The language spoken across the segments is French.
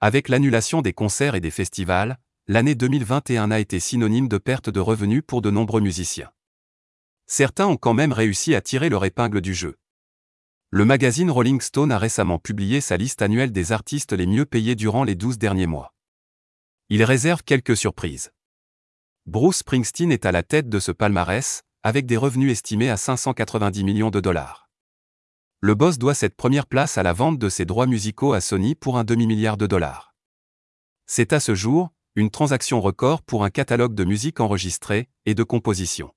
Avec l'annulation des concerts et des festivals, l'année 2021 a été synonyme de perte de revenus pour de nombreux musiciens. Certains ont quand même réussi à tirer leur épingle du jeu. Le magazine Rolling Stone a récemment publié sa liste annuelle des artistes les mieux payés durant les 12 derniers mois. Il réserve quelques surprises. Bruce Springsteen est à la tête de ce palmarès, avec des revenus estimés à 590 millions de dollars. Le boss doit cette première place à la vente de ses droits musicaux à Sony pour un demi-milliard de dollars. C'est à ce jour, une transaction record pour un catalogue de musique enregistrée et de composition.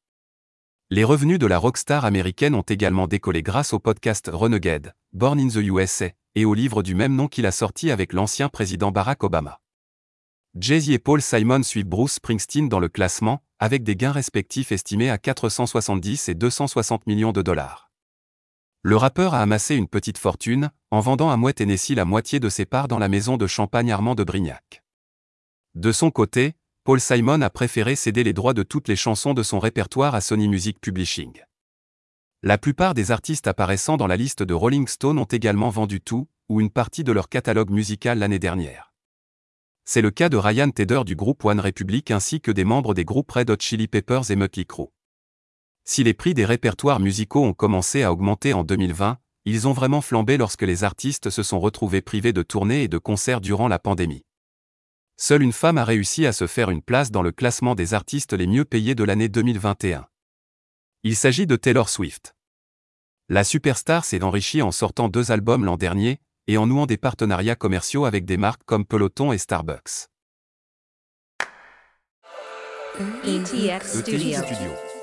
Les revenus de la rockstar américaine ont également décollé grâce au podcast Renegade, Born in the USA, et au livre du même nom qu'il a sorti avec l'ancien président Barack Obama. Jay-Z et Paul Simon suivent Bruce Springsteen dans le classement, avec des gains respectifs estimés à 470 et 260 millions de dollars. Le rappeur a amassé une petite fortune, en vendant à Moet Tennessee la moitié de ses parts dans la maison de champagne Armand de Brignac. De son côté, Paul Simon a préféré céder les droits de toutes les chansons de son répertoire à Sony Music Publishing. La plupart des artistes apparaissant dans la liste de Rolling Stone ont également vendu tout, ou une partie de leur catalogue musical l'année dernière. C'est le cas de Ryan Tedder du groupe One Republic ainsi que des membres des groupes Red Hot Chili Peppers et Mötley Crüe. Si les prix des répertoires musicaux ont commencé à augmenter en 2020, ils ont vraiment flambé lorsque les artistes se sont retrouvés privés de tournées et de concerts durant la pandémie. Seule une femme a réussi à se faire une place dans le classement des artistes les mieux payés de l'année 2021. Il s'agit de Taylor Swift. La superstar s'est enrichie en sortant deux albums l'an dernier, et en nouant des partenariats commerciaux avec des marques comme Peloton et Starbucks. ETX